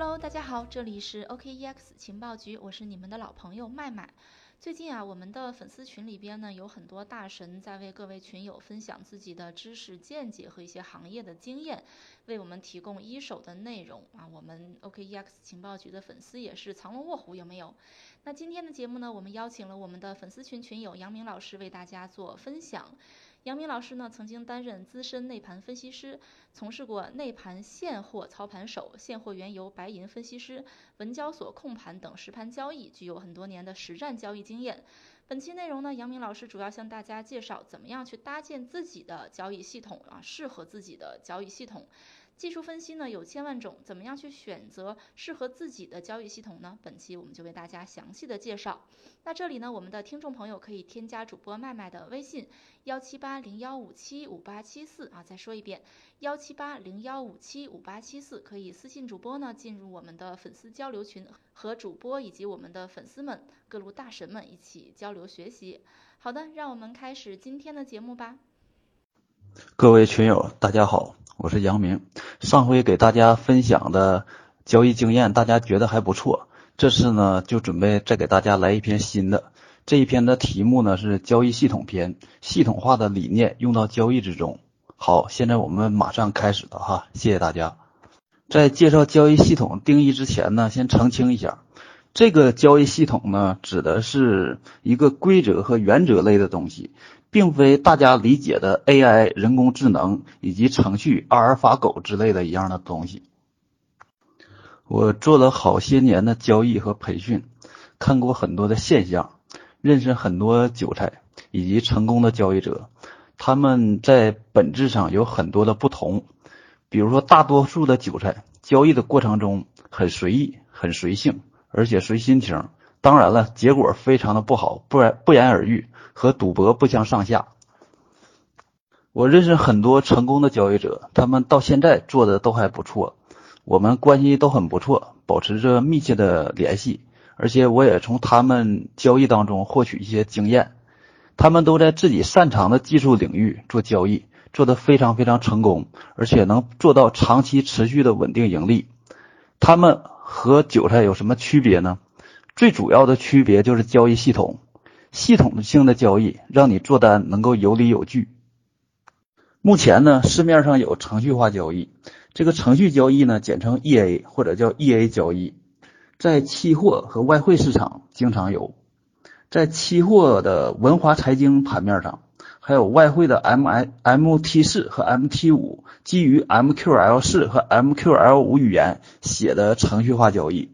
Hello，大家好，这里是 OKEX 情报局，我是你们的老朋友麦麦。最近啊，我们的粉丝群里边呢，有很多大神在为各位群友分享自己的知识见解和一些行业的经验，为我们提供一手的内容啊。我们 OKEX 情报局的粉丝也是藏龙卧虎，有没有？那今天的节目呢，我们邀请了我们的粉丝群群友杨明老师为大家做分享。杨明老师呢，曾经担任资深内盘分析师，从事过内盘现货操盘手、现货原油白银分析师、文交所控盘等实盘交易，具有很多年的实战交易经验。本期内容呢，杨明老师主要向大家介绍怎么样去搭建自己的交易系统啊，适合自己的交易系统。技术分析呢有千万种，怎么样去选择适合自己的交易系统呢？本期我们就为大家详细的介绍。那这里呢，我们的听众朋友可以添加主播麦麦的微信幺七八零幺五七五八七四啊，再说一遍幺七八零幺五七五八七四，可以私信主播呢进入我们的粉丝交流群，和主播以及我们的粉丝们各路大神们一起交流学习。好的，让我们开始今天的节目吧。各位群友，大家好。我是杨明，上回给大家分享的交易经验，大家觉得还不错。这次呢，就准备再给大家来一篇新的。这一篇的题目呢是交易系统篇，系统化的理念用到交易之中。好，现在我们马上开始了哈，谢谢大家。在介绍交易系统定义之前呢，先澄清一下，这个交易系统呢，指的是一个规则和原则类的东西。并非大家理解的 AI 人工智能以及程序阿尔法狗之类的一样的东西。我做了好些年的交易和培训，看过很多的现象，认识很多韭菜以及成功的交易者，他们在本质上有很多的不同。比如说，大多数的韭菜交易的过程中很随意、很随性，而且随心情。当然了，结果非常的不好，不然不言而喻。和赌博不相上下。我认识很多成功的交易者，他们到现在做的都还不错，我们关系都很不错，保持着密切的联系。而且我也从他们交易当中获取一些经验。他们都在自己擅长的技术领域做交易，做得非常非常成功，而且能做到长期持续的稳定盈利。他们和韭菜有什么区别呢？最主要的区别就是交易系统。系统性的交易让你做单能够有理有据。目前呢，市面上有程序化交易，这个程序交易呢，简称 EA 或者叫 EA 交易，在期货和外汇市场经常有，在期货的文华财经盘面上，还有外汇的 MI MT 四和 MT 五基于 MQL 四和 MQL 五语言写的程序化交易。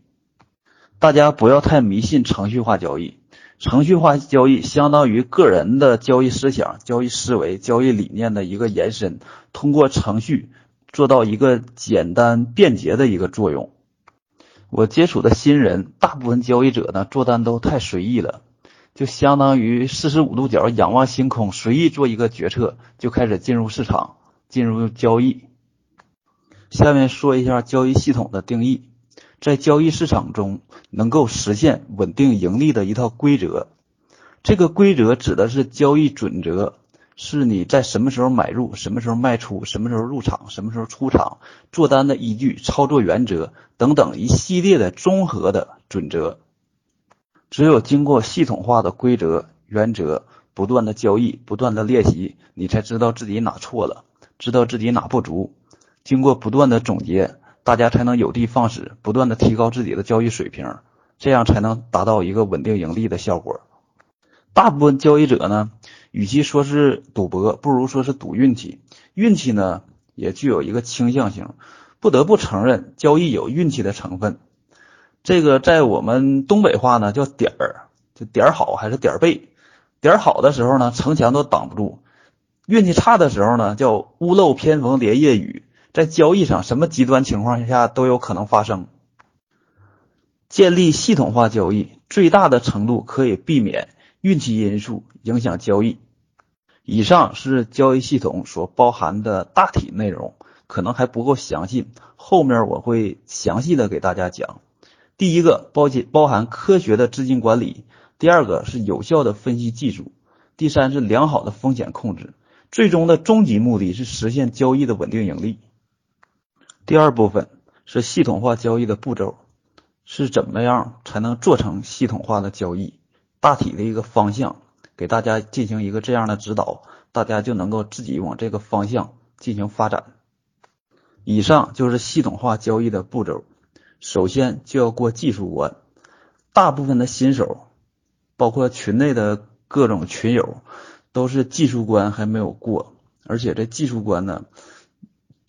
大家不要太迷信程序化交易。程序化交易相当于个人的交易思想、交易思维、交易理念的一个延伸，通过程序做到一个简单便捷的一个作用。我接触的新人，大部分交易者呢做单都太随意了，就相当于四十五度角仰望星空，随意做一个决策就开始进入市场、进入交易。下面说一下交易系统的定义。在交易市场中，能够实现稳定盈利的一套规则。这个规则指的是交易准则，是你在什么时候买入、什么时候卖出、什么时候入场、什么时候出场、做单的依据、操作原则等等一系列的综合的准则。只有经过系统化的规则、原则，不断的交易、不断的练习，你才知道自己哪错了，知道自己哪不足。经过不断的总结。大家才能有的放矢，不断的提高自己的交易水平，这样才能达到一个稳定盈利的效果。大部分交易者呢，与其说是赌博，不如说是赌运气。运气呢，也具有一个倾向性，不得不承认，交易有运气的成分。这个在我们东北话呢叫点儿，就点儿好还是点儿背。点儿好的时候呢，城墙都挡不住；运气差的时候呢，叫屋漏偏逢连夜雨。在交易上，什么极端情况下都有可能发生。建立系统化交易，最大的程度可以避免运气因素影响交易。以上是交易系统所包含的大体内容，可能还不够详细，后面我会详细的给大家讲。第一个包解包含科学的资金管理，第二个是有效的分析技术，第三是良好的风险控制，最终的终极目的是实现交易的稳定盈利。第二部分是系统化交易的步骤，是怎么样才能做成系统化的交易？大体的一个方向，给大家进行一个这样的指导，大家就能够自己往这个方向进行发展。以上就是系统化交易的步骤，首先就要过技术关。大部分的新手，包括群内的各种群友，都是技术关还没有过，而且这技术关呢。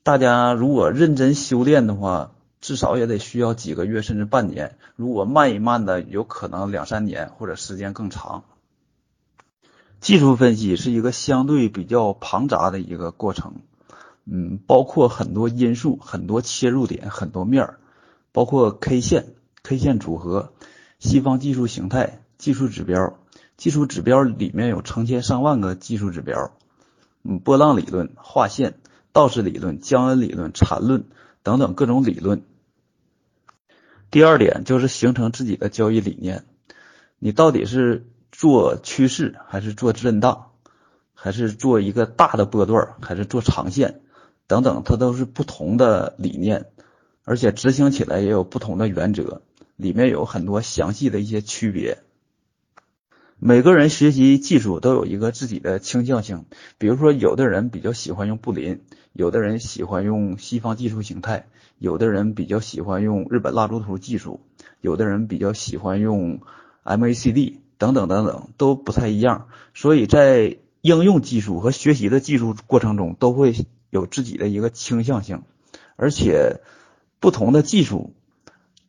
大家如果认真修炼的话，至少也得需要几个月甚至半年。如果慢一慢的，有可能两三年或者时间更长。技术分析是一个相对比较庞杂的一个过程，嗯，包括很多因素、很多切入点、很多面儿，包括 K 线、K 线组合、西方技术形态、技术指标。技术指标里面有成千上万个技术指标，嗯，波浪理论、画线。道氏理论、江恩理论、缠论等等各种理论。第二点就是形成自己的交易理念，你到底是做趋势，还是做震荡，还是做一个大的波段，还是做长线等等，它都是不同的理念，而且执行起来也有不同的原则，里面有很多详细的一些区别。每个人学习技术都有一个自己的倾向性，比如说有的人比较喜欢用布林，有的人喜欢用西方技术形态，有的人比较喜欢用日本蜡烛图技术，有的人比较喜欢用 MACD 等等等等，都不太一样。所以在应用技术和学习的技术过程中，都会有自己的一个倾向性，而且不同的技术。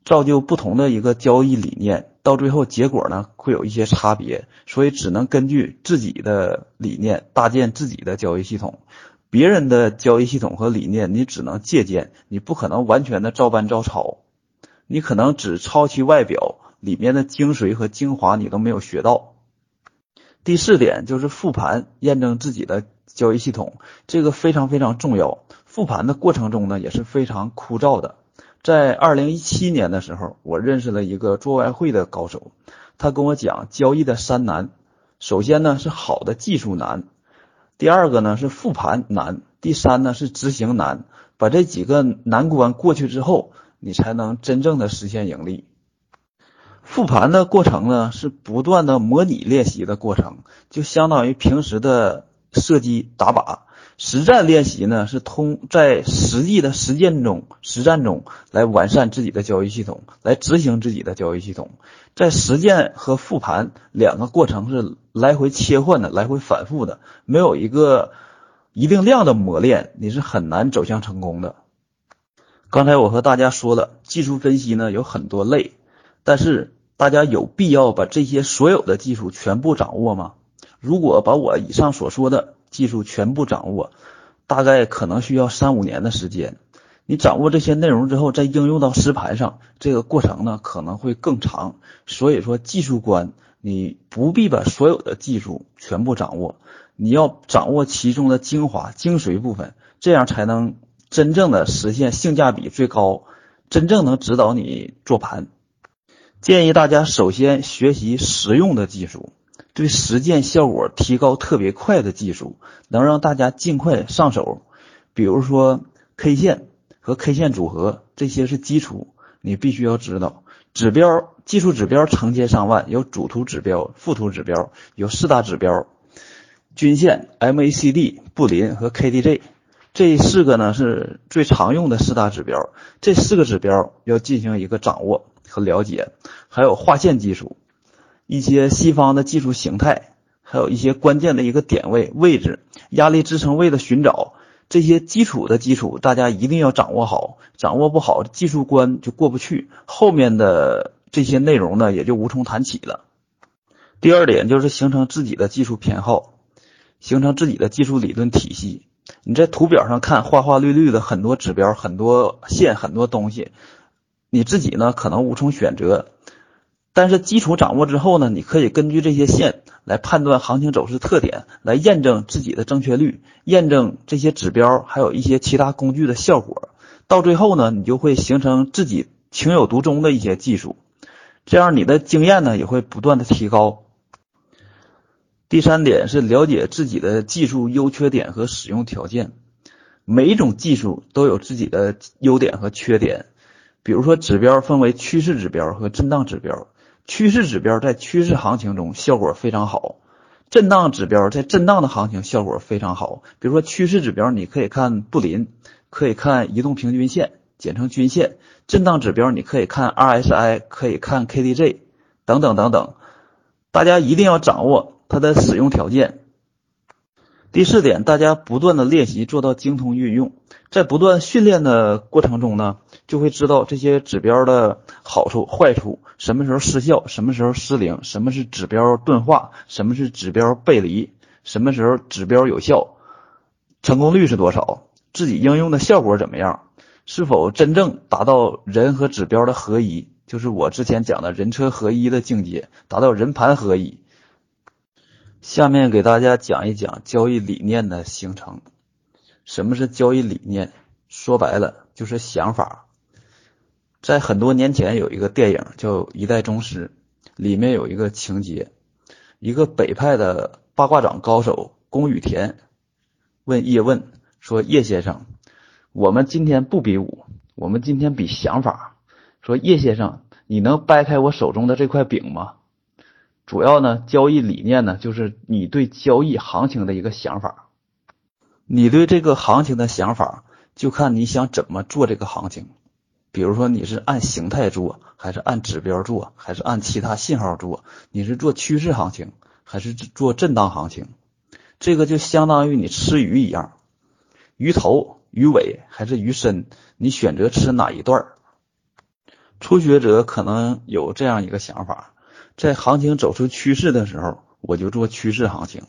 造就不同的一个交易理念，到最后结果呢会有一些差别，所以只能根据自己的理念搭建自己的交易系统。别人的交易系统和理念，你只能借鉴，你不可能完全的照搬照抄。你可能只抄其外表，里面的精髓和精华你都没有学到。第四点就是复盘验证自己的交易系统，这个非常非常重要。复盘的过程中呢也是非常枯燥的。在二零一七年的时候，我认识了一个做外汇的高手，他跟我讲交易的三难，首先呢是好的技术难，第二个呢是复盘难，第三呢是执行难。把这几个难关过去之后，你才能真正的实现盈利。复盘的过程呢是不断的模拟练习的过程，就相当于平时的射击打靶。实战练习呢，是通在实际的实践中、实战中来完善自己的交易系统，来执行自己的交易系统。在实践和复盘两个过程是来回切换的，来回反复的，没有一个一定量的磨练，你是很难走向成功的。刚才我和大家说了，技术分析呢有很多类，但是大家有必要把这些所有的技术全部掌握吗？如果把我以上所说的，技术全部掌握，大概可能需要三五年的时间。你掌握这些内容之后，再应用到实盘上，这个过程呢可能会更长。所以说，技术关你不必把所有的技术全部掌握，你要掌握其中的精华、精髓部分，这样才能真正的实现性价比最高，真正能指导你做盘。建议大家首先学习实用的技术。对实践效果提高特别快的技术，能让大家尽快上手。比如说 K 线和 K 线组合，这些是基础，你必须要知道。指标技术指标成千上万，有主图指标、副图指标，有四大指标：均线、MACD、布林和 KDJ。这四个呢是最常用的四大指标，这四个指标要进行一个掌握和了解。还有画线技术。一些西方的技术形态，还有一些关键的一个点位位置、压力支撑位的寻找，这些基础的基础，大家一定要掌握好。掌握不好，技术关就过不去，后面的这些内容呢，也就无从谈起了。第二点就是形成自己的技术偏好，形成自己的技术理论体系。你在图表上看花花绿绿的很多指标、很多线、很多东西，你自己呢可能无从选择。但是基础掌握之后呢，你可以根据这些线来判断行情走势特点，来验证自己的正确率，验证这些指标，还有一些其他工具的效果。到最后呢，你就会形成自己情有独钟的一些技术，这样你的经验呢也会不断的提高。第三点是了解自己的技术优缺点和使用条件，每一种技术都有自己的优点和缺点。比如说指标分为趋势指标和震荡指标，趋势指标在趋势行情中效果非常好，震荡指标在震荡的行情效果非常好。比如说趋势指标，你可以看布林，可以看移动平均线，简称均线；震荡指标你可以看 RSI，可以看 KDJ，等等等等。大家一定要掌握它的使用条件。第四点，大家不断的练习，做到精通运用，在不断训练的过程中呢，就会知道这些指标的好处、坏处，什么时候失效，什么时候失灵，什么是指标钝化，什么是指标背离，什么时候指标有效，成功率是多少，自己应用的效果怎么样，是否真正达到人和指标的合一，就是我之前讲的人车合一的境界，达到人盘合一。下面给大家讲一讲交易理念的形成。什么是交易理念？说白了就是想法。在很多年前有一个电影叫《一代宗师》，里面有一个情节：一个北派的八卦掌高手宫羽田问叶问说：“叶先生，我们今天不比武，我们今天比想法。说叶先生，你能掰开我手中的这块饼吗？”主要呢，交易理念呢，就是你对交易行情的一个想法。你对这个行情的想法，就看你想怎么做这个行情。比如说，你是按形态做，还是按指标做，还是按其他信号做？你是做趋势行情，还是做震荡行情？这个就相当于你吃鱼一样，鱼头、鱼尾还是鱼身，你选择吃哪一段？初学者可能有这样一个想法。在行情走出趋势的时候，我就做趋势行情；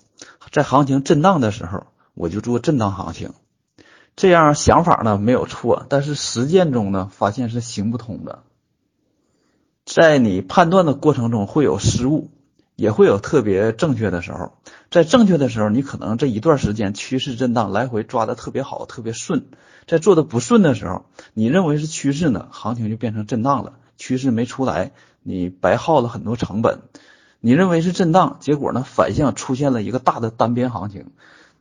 在行情震荡的时候，我就做震荡行情。这样想法呢没有错，但是实践中呢发现是行不通的。在你判断的过程中会有失误，也会有特别正确的时候。在正确的时候，你可能这一段时间趋势震荡来回抓的特别好，特别顺；在做的不顺的时候，你认为是趋势呢，行情就变成震荡了，趋势没出来。你白耗了很多成本，你认为是震荡，结果呢反向出现了一个大的单边行情，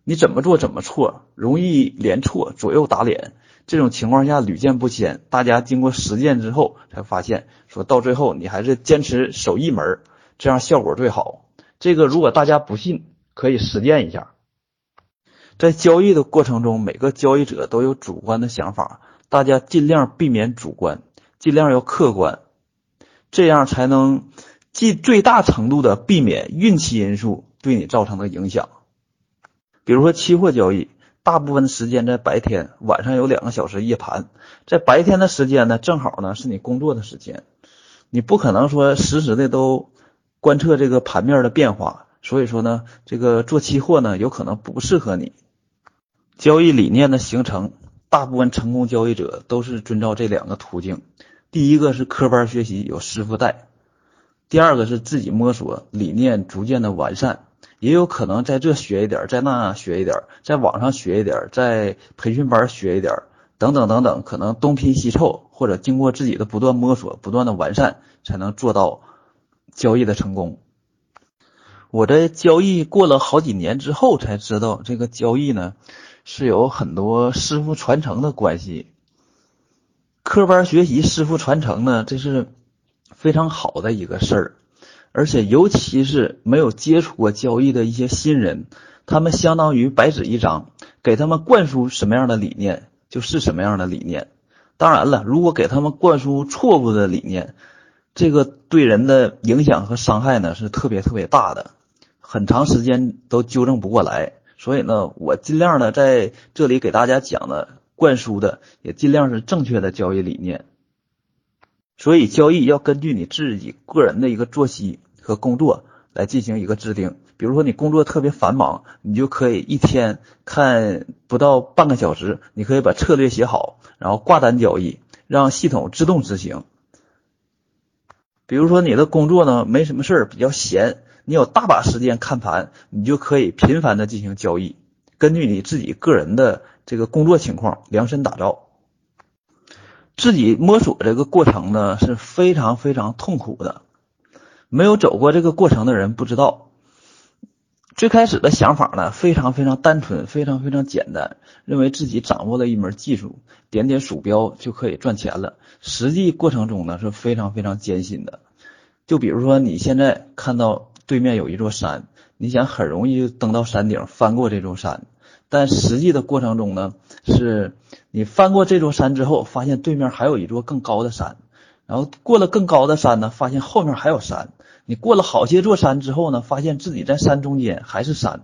你怎么做怎么错，容易连错，左右打脸，这种情况下屡见不鲜。大家经过实践之后才发现，说到最后你还是坚持守一门，这样效果最好。这个如果大家不信，可以实践一下。在交易的过程中，每个交易者都有主观的想法，大家尽量避免主观，尽量要客观。这样才能尽最大程度的避免运气因素对你造成的影响。比如说期货交易，大部分时间在白天，晚上有两个小时夜盘。在白天的时间呢，正好呢是你工作的时间，你不可能说实时的都观测这个盘面的变化。所以说呢，这个做期货呢有可能不适合你。交易理念的形成，大部分成功交易者都是遵照这两个途径。第一个是科班学习，有师傅带；第二个是自己摸索，理念逐渐的完善。也有可能在这学一点，在那学一点，在网上学一点，在培训班学一点，等等等等，可能东拼西凑，或者经过自己的不断摸索、不断的完善，才能做到交易的成功。我在交易过了好几年之后，才知道这个交易呢是有很多师傅传承的关系。科班学习，师傅传承呢，这是非常好的一个事儿。而且，尤其是没有接触过交易的一些新人，他们相当于白纸一张，给他们灌输什么样的理念，就是什么样的理念。当然了，如果给他们灌输错误的理念，这个对人的影响和伤害呢，是特别特别大的，很长时间都纠正不过来。所以呢，我尽量的在这里给大家讲的。灌输的也尽量是正确的交易理念，所以交易要根据你自己个人的一个作息和工作来进行一个制定。比如说你工作特别繁忙，你就可以一天看不到半个小时，你可以把策略写好，然后挂单交易，让系统自动执行。比如说你的工作呢没什么事儿，比较闲，你有大把时间看盘，你就可以频繁的进行交易，根据你自己个人的。这个工作情况量身打造，自己摸索这个过程呢是非常非常痛苦的。没有走过这个过程的人不知道，最开始的想法呢，非常非常单纯，非常非常简单，认为自己掌握了一门技术，点点鼠标就可以赚钱了。实际过程中呢，是非常非常艰辛的。就比如说你现在看到对面有一座山，你想很容易就登到山顶，翻过这座山，但实际的过程中呢，是你翻过这座山之后，发现对面还有一座更高的山，然后过了更高的山呢，发现后面还有山。你过了好些座山之后呢，发现自己在山中间还是山，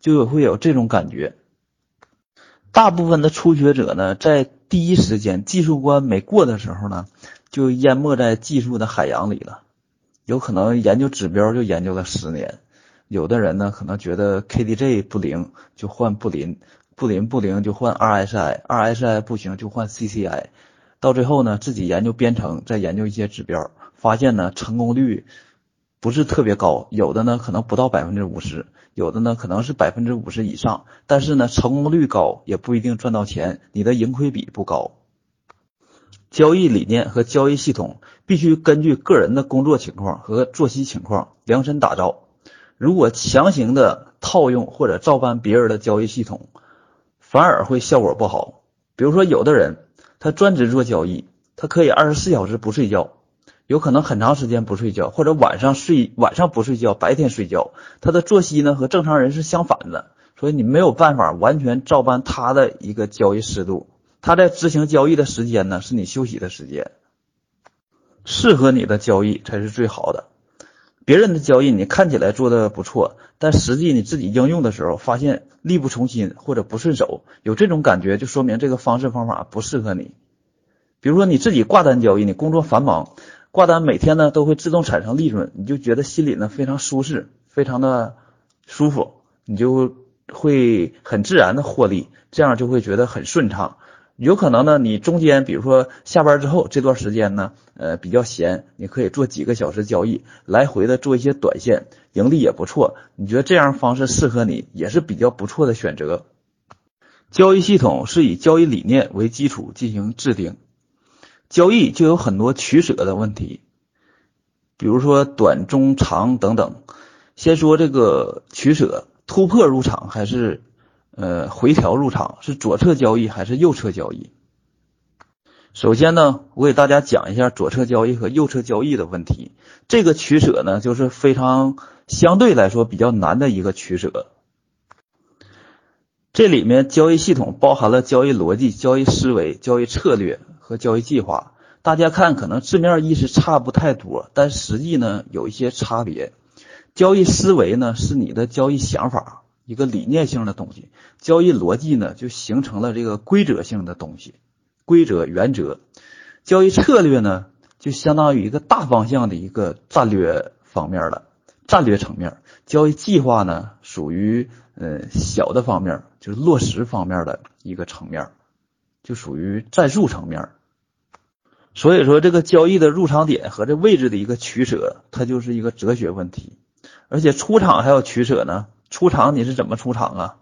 就会有这种感觉。大部分的初学者呢，在第一时间技术关没过的时候呢，就淹没在技术的海洋里了。有可能研究指标就研究了十年，有的人呢可能觉得 KDJ 不灵就换布林，布林不灵就换 RSI，RSI 不行就换 CCI，到最后呢自己研究编程，再研究一些指标，发现呢成功率。不是特别高，有的呢可能不到百分之五十，有的呢可能是百分之五十以上，但是呢成功率高也不一定赚到钱，你的盈亏比不高。交易理念和交易系统必须根据个人的工作情况和作息情况量身打造。如果强行的套用或者照搬别人的交易系统，反而会效果不好。比如说有的人他专职做交易，他可以二十四小时不睡觉。有可能很长时间不睡觉，或者晚上睡晚上不睡觉，白天睡觉，他的作息呢和正常人是相反的，所以你没有办法完全照搬他的一个交易思路。他在执行交易的时间呢是你休息的时间，适合你的交易才是最好的。别人的交易你看起来做的不错，但实际你自己应用的时候发现力不从心或者不顺手，有这种感觉就说明这个方式方法不适合你。比如说你自己挂单交易，你工作繁忙。挂单每天呢都会自动产生利润，你就觉得心里呢非常舒适，非常的舒服，你就会很自然的获利，这样就会觉得很顺畅。有可能呢，你中间比如说下班之后这段时间呢，呃比较闲，你可以做几个小时交易，来回的做一些短线，盈利也不错。你觉得这样方式适合你，也是比较不错的选择。交易系统是以交易理念为基础进行制定。交易就有很多取舍的问题，比如说短、中、长等等。先说这个取舍，突破入场还是呃回调入场？是左侧交易还是右侧交易？首先呢，我给大家讲一下左侧交易和右侧交易的问题。这个取舍呢，就是非常相对来说比较难的一个取舍。这里面交易系统包含了交易逻辑、交易思维、交易策略。和交易计划，大家看可能字面意思差不太多，但实际呢有一些差别。交易思维呢是你的交易想法，一个理念性的东西；交易逻辑呢就形成了这个规则性的东西，规则原则。交易策略呢就相当于一个大方向的一个战略方面的战略层面。交易计划呢属于呃小的方面，就是落实方面的一个层面，就属于战术层面。所以说，这个交易的入场点和这位置的一个取舍，它就是一个哲学问题。而且出场还要取舍呢。出场你是怎么出场啊？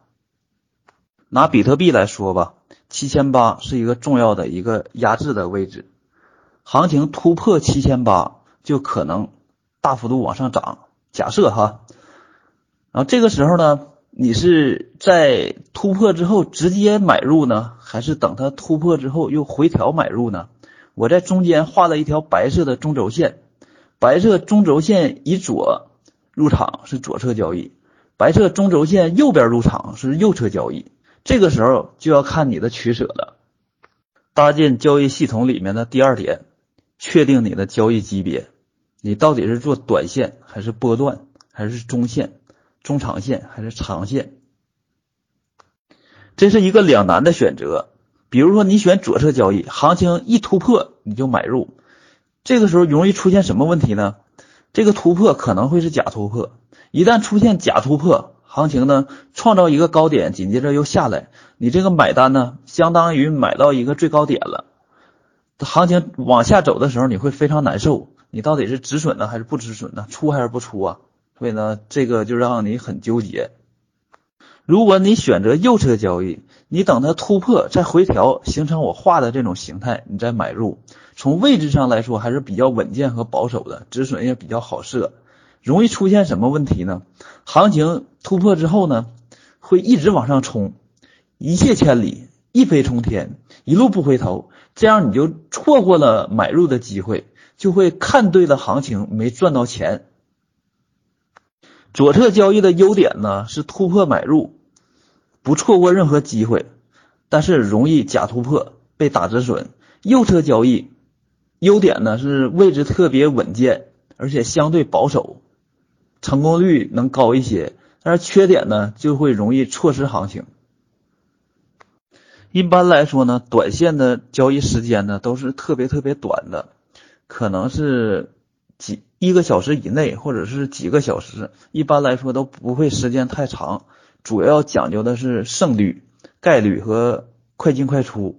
拿比特币来说吧，七千八是一个重要的一个压制的位置，行情突破七千八就可能大幅度往上涨。假设哈，然后这个时候呢，你是在突破之后直接买入呢，还是等它突破之后又回调买入呢？我在中间画了一条白色的中轴线，白色中轴线以左入场是左侧交易，白色中轴线右边入场是右侧交易。这个时候就要看你的取舍了。搭建交易系统里面的第二点，确定你的交易级别，你到底是做短线还是波段，还是中线、中长线还是长线？这是一个两难的选择。比如说，你选左侧交易，行情一突破你就买入，这个时候容易出现什么问题呢？这个突破可能会是假突破，一旦出现假突破，行情呢创造一个高点，紧接着又下来，你这个买单呢，相当于买到一个最高点了，行情往下走的时候，你会非常难受，你到底是止损呢还是不止损呢？出还是不出啊？所以呢，这个就让你很纠结。如果你选择右侧交易，你等它突破再回调，形成我画的这种形态，你再买入。从位置上来说还是比较稳健和保守的，止损也比较好设。容易出现什么问题呢？行情突破之后呢，会一直往上冲，一泻千里，一飞冲天，一路不回头，这样你就错过了买入的机会，就会看对了行情，没赚到钱。左侧交易的优点呢是突破买入，不错过任何机会，但是容易假突破被打止损。右侧交易优点呢是位置特别稳健，而且相对保守，成功率能高一些。但是缺点呢就会容易错失行情。一般来说呢，短线的交易时间呢都是特别特别短的，可能是几。一个小时以内，或者是几个小时，一般来说都不会时间太长。主要讲究的是胜率、概率和快进快出。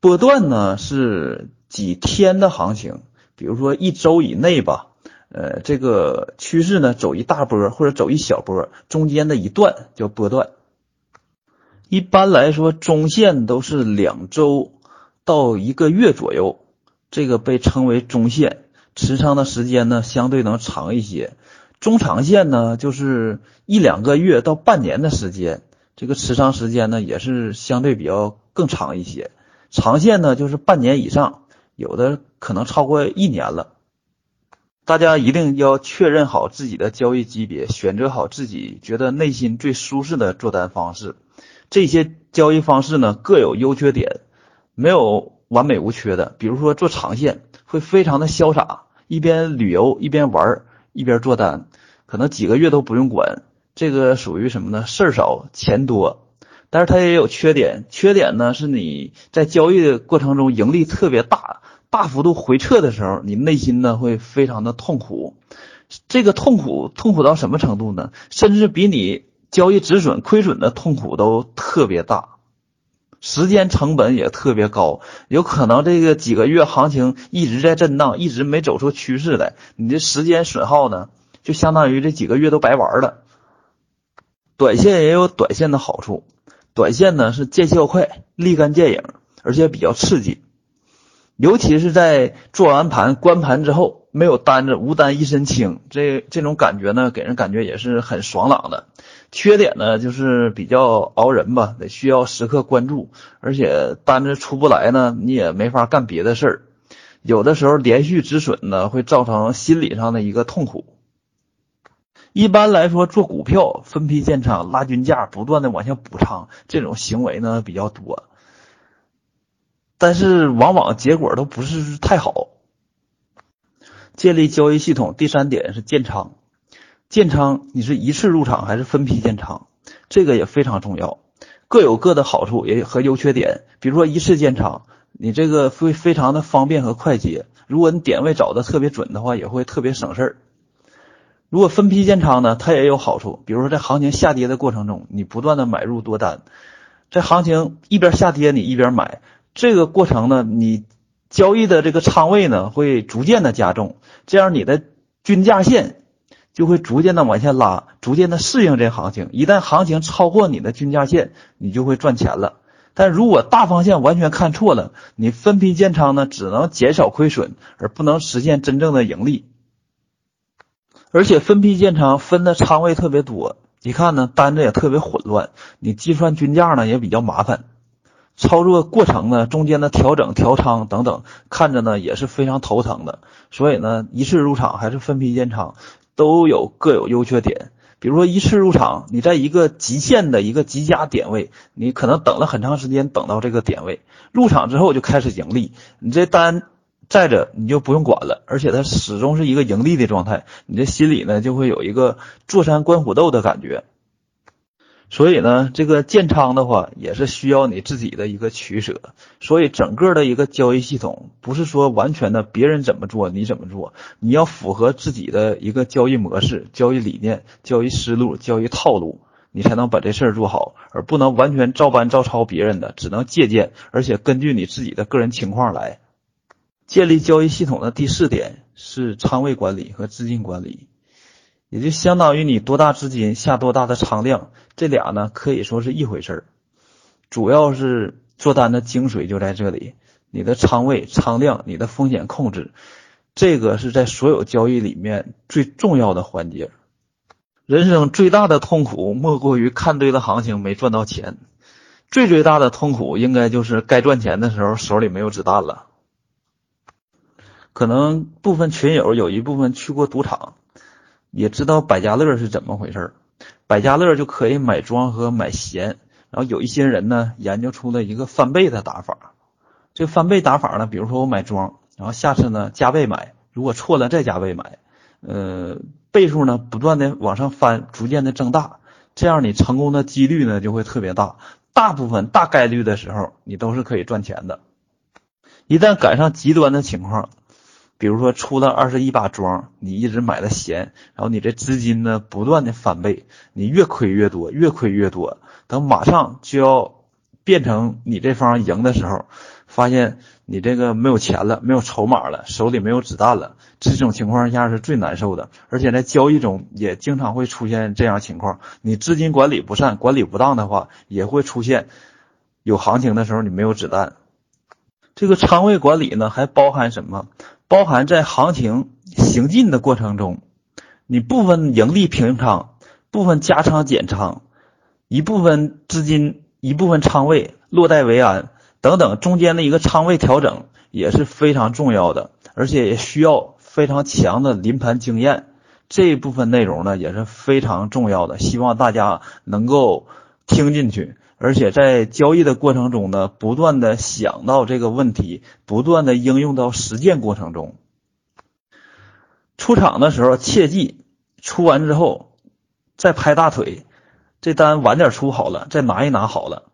波段呢是几天的行情，比如说一周以内吧。呃，这个趋势呢走一大波或者走一小波，中间的一段叫波段。一般来说，中线都是两周到一个月左右，这个被称为中线。持仓的时间呢，相对能长一些。中长线呢，就是一两个月到半年的时间，这个持仓时间呢，也是相对比较更长一些。长线呢，就是半年以上，有的可能超过一年了。大家一定要确认好自己的交易级别，选择好自己觉得内心最舒适的做单方式。这些交易方式呢，各有优缺点，没有完美无缺的。比如说做长线，会非常的潇洒。一边旅游一边玩一边做单，可能几个月都不用管，这个属于什么呢？事儿少钱多，但是它也有缺点。缺点呢是你在交易的过程中盈利特别大，大幅度回撤的时候，你内心呢会非常的痛苦。这个痛苦痛苦到什么程度呢？甚至比你交易止损亏损的痛苦都特别大。时间成本也特别高，有可能这个几个月行情一直在震荡，一直没走出趋势来，你的时间损耗呢，就相当于这几个月都白玩了。短线也有短线的好处，短线呢是见效快、立竿见影，而且比较刺激，尤其是在做完盘、关盘之后，没有单子、无单一身轻，这这种感觉呢，给人感觉也是很爽朗的。缺点呢，就是比较熬人吧，得需要时刻关注，而且单子出不来呢，你也没法干别的事儿。有的时候连续止损呢，会造成心理上的一个痛苦。一般来说，做股票分批建仓、拉均价、不断的往下补仓，这种行为呢比较多，但是往往结果都不是太好。建立交易系统，第三点是建仓。建仓，你是一次入场还是分批建仓？这个也非常重要，各有各的好处也和优缺点。比如说一次建仓，你这个会非常的方便和快捷。如果你点位找的特别准的话，也会特别省事儿。如果分批建仓呢，它也有好处。比如说在行情下跌的过程中，你不断的买入多单，在行情一边下跌你一边买，这个过程呢，你交易的这个仓位呢会逐渐的加重，这样你的均价线。就会逐渐的往下拉，逐渐的适应这行情。一旦行情超过你的均价线，你就会赚钱了。但如果大方向完全看错了，你分批建仓呢，只能减少亏损，而不能实现真正的盈利。而且分批建仓分的仓位特别多，一看呢单子也特别混乱，你计算均价呢也比较麻烦，操作过程呢中间的调整调仓等等，看着呢也是非常头疼的。所以呢，一次入场还是分批建仓。都有各有优缺点，比如说一次入场，你在一个极限的一个极佳点位，你可能等了很长时间，等到这个点位入场之后就开始盈利，你这单在着你就不用管了，而且它始终是一个盈利的状态，你这心里呢就会有一个坐山观虎斗的感觉。所以呢，这个建仓的话也是需要你自己的一个取舍。所以整个的一个交易系统不是说完全的别人怎么做你怎么做，你要符合自己的一个交易模式、交易理念、交易思路、交易套路，你才能把这事儿做好，而不能完全照搬照抄别人的，只能借鉴，而且根据你自己的个人情况来建立交易系统的第四点是仓位管理和资金管理。也就相当于你多大资金下多大的仓量，这俩呢可以说是一回事儿。主要是做单的精髓就在这里，你的仓位、仓量、你的风险控制，这个是在所有交易里面最重要的环节。人生最大的痛苦莫过于看对了行情没赚到钱，最最大的痛苦应该就是该赚钱的时候手里没有子弹了。可能部分群友有一部分去过赌场，也知道百家乐是怎么回事儿。百家乐就可以买庄和买闲，然后有一些人呢研究出了一个翻倍的打法。这翻倍打法呢，比如说我买庄，然后下次呢加倍买，如果错了再加倍买，呃，倍数呢不断的往上翻，逐渐的增大，这样你成功的几率呢就会特别大。大部分大概率的时候，你都是可以赚钱的。一旦赶上极端的情况。比如说出了二十一把庄，你一直买的闲，然后你这资金呢不断的翻倍，你越亏越多，越亏越多，等马上就要变成你这方赢的时候，发现你这个没有钱了，没有筹码了，手里没有子弹了，这种情况下是最难受的，而且在交易中也经常会出现这样情况，你资金管理不善，管理不当的话，也会出现有行情的时候你没有子弹。这个仓位管理呢，还包含什么？包含在行情行进的过程中，你部分盈利平仓，部分加仓减仓，一部分资金，一部分仓位落袋为安等等，中间的一个仓位调整也是非常重要的，而且也需要非常强的临盘经验。这一部分内容呢也是非常重要的，希望大家能够听进去。而且在交易的过程中呢，不断的想到这个问题，不断的应用到实践过程中。出场的时候切记，出完之后再拍大腿，这单晚点出好了，再拿一拿好了。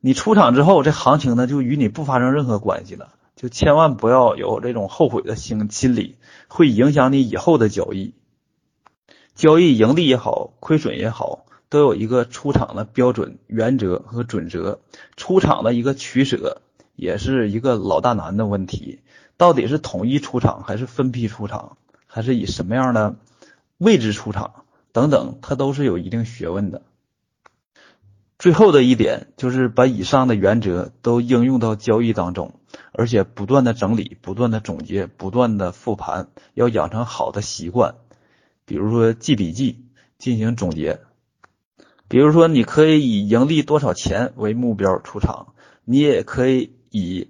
你出场之后，这行情呢就与你不发生任何关系了，就千万不要有这种后悔的心心理，会影响你以后的交易。交易盈利也好，亏损也好。都有一个出场的标准原则和准则，出场的一个取舍也是一个老大难的问题。到底是统一出场，还是分批出场，还是以什么样的位置出场等等，它都是有一定学问的。最后的一点就是把以上的原则都应用到交易当中，而且不断的整理、不断的总结、不断的复盘，要养成好的习惯，比如说记笔记、进行总结。比如说，你可以以盈利多少钱为目标出场，你也可以以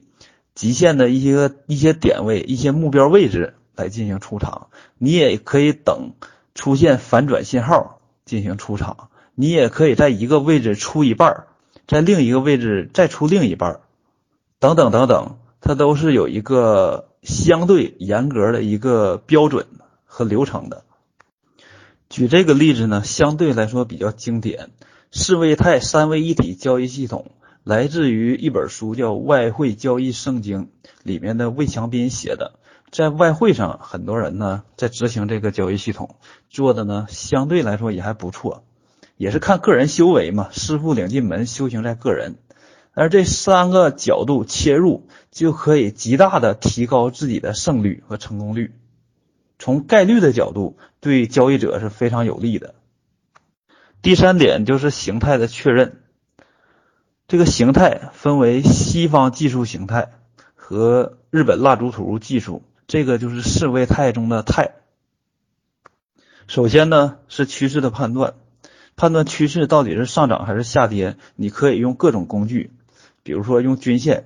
极限的一些一些点位、一些目标位置来进行出场，你也可以等出现反转信号进行出场，你也可以在一个位置出一半，在另一个位置再出另一半，等等等等，它都是有一个相对严格的一个标准和流程的。举这个例子呢，相对来说比较经典。四位泰三位一体交易系统来自于一本书，叫《外汇交易圣经》里面的魏强斌写的。在外汇上，很多人呢在执行这个交易系统，做的呢相对来说也还不错，也是看个人修为嘛。师傅领进门，修行在个人。而这三个角度切入，就可以极大的提高自己的胜率和成功率。从概率的角度，对交易者是非常有利的。第三点就是形态的确认。这个形态分为西方技术形态和日本蜡烛图技术，这个就是四位态中的态。首先呢是趋势的判断，判断趋势到底是上涨还是下跌，你可以用各种工具，比如说用均线。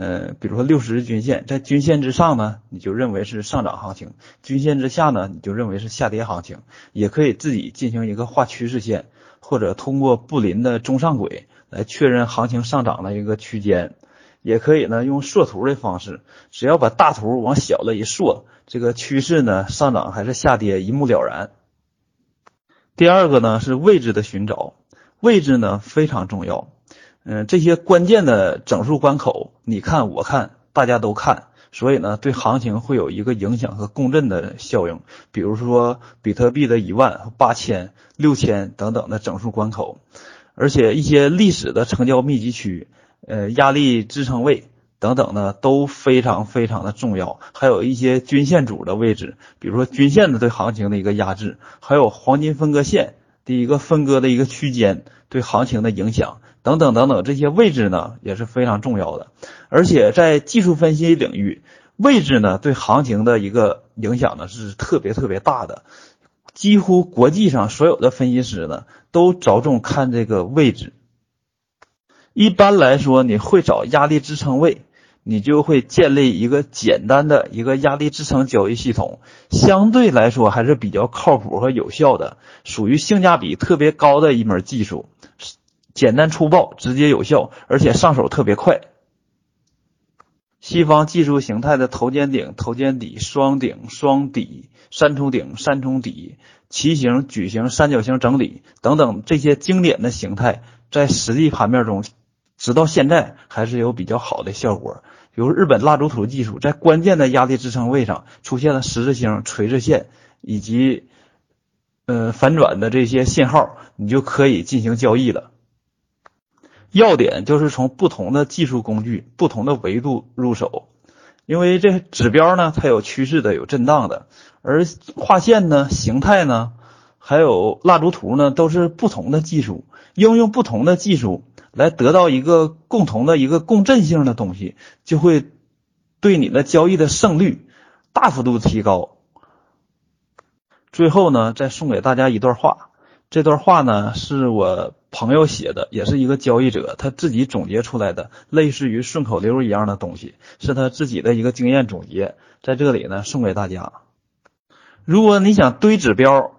呃，比如说六十日均线在均线之上呢，你就认为是上涨行情；均线之下呢，你就认为是下跌行情。也可以自己进行一个画趋势线，或者通过布林的中上轨来确认行情上涨的一个区间。也可以呢用缩图的方式，只要把大图往小了一缩，这个趋势呢上涨还是下跌一目了然。第二个呢是位置的寻找，位置呢非常重要。嗯，这些关键的整数关口，你看我看大家都看，所以呢，对行情会有一个影响和共振的效应。比如说比特币的一万、八千、六千等等的整数关口，而且一些历史的成交密集区、呃压力支撑位等等呢，都非常非常的重要。还有一些均线组的位置，比如说均线的对行情的一个压制，还有黄金分割线的一个分割的一个区间对行情的影响。等等等等，这些位置呢也是非常重要的，而且在技术分析领域，位置呢对行情的一个影响呢是特别特别大的，几乎国际上所有的分析师呢都着重看这个位置。一般来说，你会找压力支撑位。你就会建立一个简单的一个压力支撑交易系统，相对来说还是比较靠谱和有效的，属于性价比特别高的一门技术，简单粗暴、直接有效，而且上手特别快。西方技术形态的头肩顶、头肩底、双顶、双底、三重顶、三重底、旗形、矩形、三角形整理等等这些经典的形态，在实际盘面中。直到现在还是有比较好的效果，比如日本蜡烛图技术，在关键的压力支撑位上出现了十字星、垂直线以及呃反转的这些信号，你就可以进行交易了。要点就是从不同的技术工具、不同的维度入手，因为这指标呢，它有趋势的，有震荡的，而画线呢、形态呢，还有蜡烛图呢，都是不同的技术，应用不同的技术。来得到一个共同的一个共振性的东西，就会对你的交易的胜率大幅度提高。最后呢，再送给大家一段话，这段话呢是我朋友写的，也是一个交易者他自己总结出来的，类似于顺口溜一样的东西，是他自己的一个经验总结，在这里呢送给大家。如果你想堆指标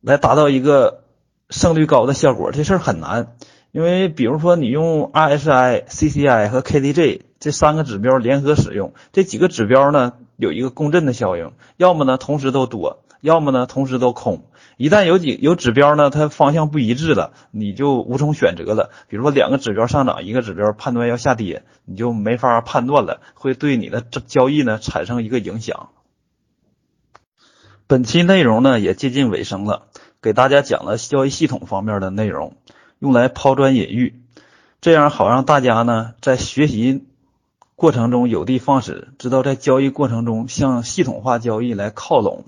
来达到一个胜率高的效果，这事儿很难。因为比如说你用 RSI、CCI 和 KDJ 这三个指标联合使用，这几个指标呢有一个共振的效应，要么呢同时都多，要么呢同时都空。一旦有几有指标呢，它方向不一致了，你就无从选择了。比如说两个指标上涨，一个指标判断要下跌，你就没法判断了，会对你的交易呢产生一个影响。本期内容呢也接近尾声了，给大家讲了交易系统方面的内容。用来抛砖引玉，这样好让大家呢在学习过程中有的放矢，知道在交易过程中向系统化交易来靠拢。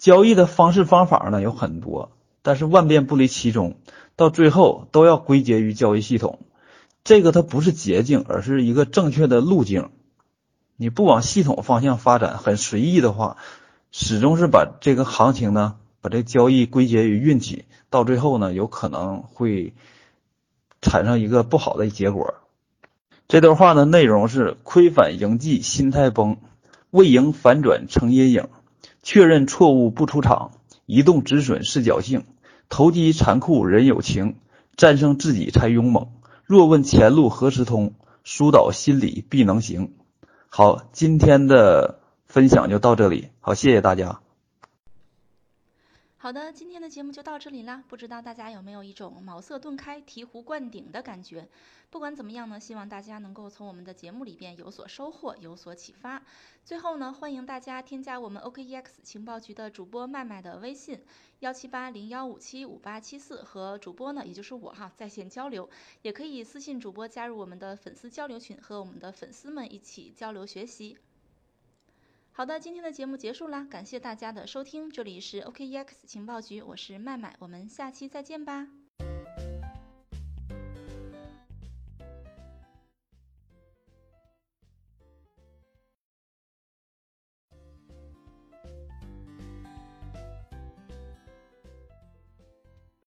交易的方式方法呢有很多，但是万变不离其宗，到最后都要归结于交易系统。这个它不是捷径，而是一个正确的路径。你不往系统方向发展，很随意的话，始终是把这个行情呢。把这交易归结于运气，到最后呢，有可能会产生一个不好的结果。这段话的内容是：亏反盈绩，心态崩；未赢反转成阴影；确认错误不出场；移动止损是侥幸；投机残酷人有情；战胜自己才勇猛。若问前路何时通，疏导心理必能行。好，今天的分享就到这里。好，谢谢大家。好的，今天的节目就到这里啦。不知道大家有没有一种茅塞顿开、醍醐灌顶的感觉？不管怎么样呢，希望大家能够从我们的节目里边有所收获、有所启发。最后呢，欢迎大家添加我们 OKEX 情报局的主播麦麦的微信幺七八零幺五七五八七四，和主播呢，也就是我哈在线交流。也可以私信主播加入我们的粉丝交流群，和我们的粉丝们一起交流学习。好的，今天的节目结束啦，感谢大家的收听，这里是 OKEX 情报局，我是麦麦，我们下期再见吧。